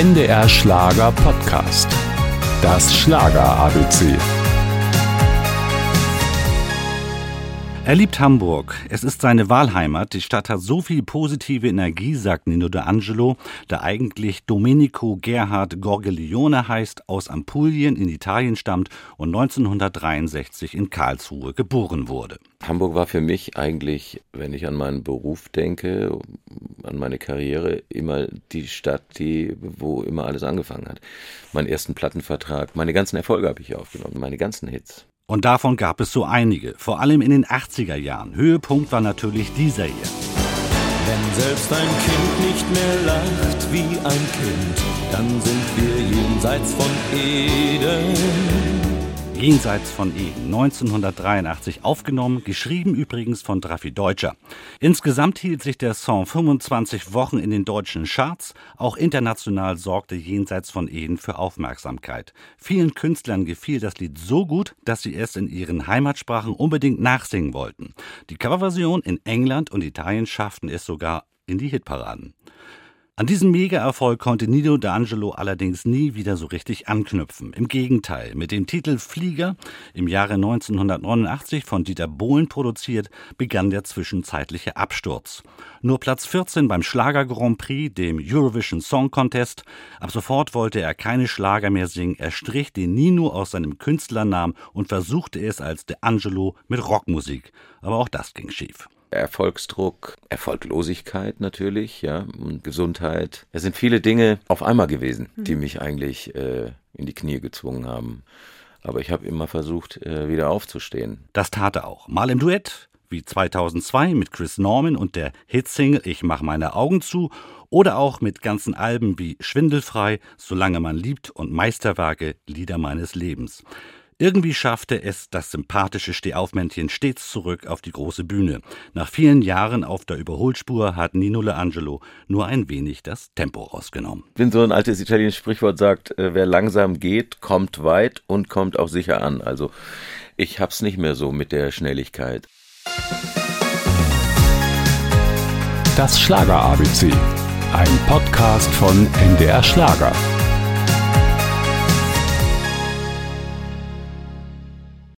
NDR Schlager Podcast. Das Schlager ABC. Er liebt Hamburg. Es ist seine Wahlheimat. Die Stadt hat so viel positive Energie, sagt Nino D'Angelo, der eigentlich Domenico Gerhard Gorgelione heißt, aus Ampulien in Italien stammt und 1963 in Karlsruhe geboren wurde. Hamburg war für mich eigentlich, wenn ich an meinen Beruf denke, an meine Karriere, immer die Stadt, die, wo immer alles angefangen hat. Meinen ersten Plattenvertrag, meine ganzen Erfolge habe ich hier aufgenommen, meine ganzen Hits. Und davon gab es so einige, vor allem in den 80er Jahren. Höhepunkt war natürlich dieser hier. Wenn selbst ein Kind nicht mehr lacht wie ein Kind, dann sind wir jenseits von Eden. Jenseits von Eden, 1983 aufgenommen, geschrieben übrigens von Draffi Deutscher. Insgesamt hielt sich der Song 25 Wochen in den deutschen Charts, auch international sorgte Jenseits von Eden für Aufmerksamkeit. Vielen Künstlern gefiel das Lied so gut, dass sie es in ihren Heimatsprachen unbedingt nachsingen wollten. Die Coverversion in England und Italien schafften es sogar in die Hitparaden. An diesem Mega-Erfolg konnte Nino D'Angelo allerdings nie wieder so richtig anknüpfen. Im Gegenteil, mit dem Titel Flieger, im Jahre 1989 von Dieter Bohlen produziert, begann der zwischenzeitliche Absturz. Nur Platz 14 beim Schlager Grand Prix, dem Eurovision Song Contest. Ab sofort wollte er keine Schlager mehr singen. Er strich den Nino aus seinem Künstlernamen und versuchte es als D'Angelo mit Rockmusik. Aber auch das ging schief. Erfolgsdruck, Erfolglosigkeit natürlich, ja, und Gesundheit. Es sind viele Dinge auf einmal gewesen, die mhm. mich eigentlich äh, in die Knie gezwungen haben. Aber ich habe immer versucht, äh, wieder aufzustehen. Das tat er auch. Mal im Duett, wie 2002 mit Chris Norman und der Hitsingle Ich mach meine Augen zu oder auch mit ganzen Alben wie Schwindelfrei, Solange man liebt und Meisterwerke Lieder meines Lebens. Irgendwie schaffte es das sympathische Stehaufmännchen stets zurück auf die große Bühne. Nach vielen Jahren auf der Überholspur hat Nino L'Angelo nur ein wenig das Tempo rausgenommen. Wenn so ein altes italienisches Sprichwort sagt, äh, wer langsam geht, kommt weit und kommt auch sicher an. Also ich hab's nicht mehr so mit der Schnelligkeit. Das Schlager ABC, ein Podcast von NDR Schlager.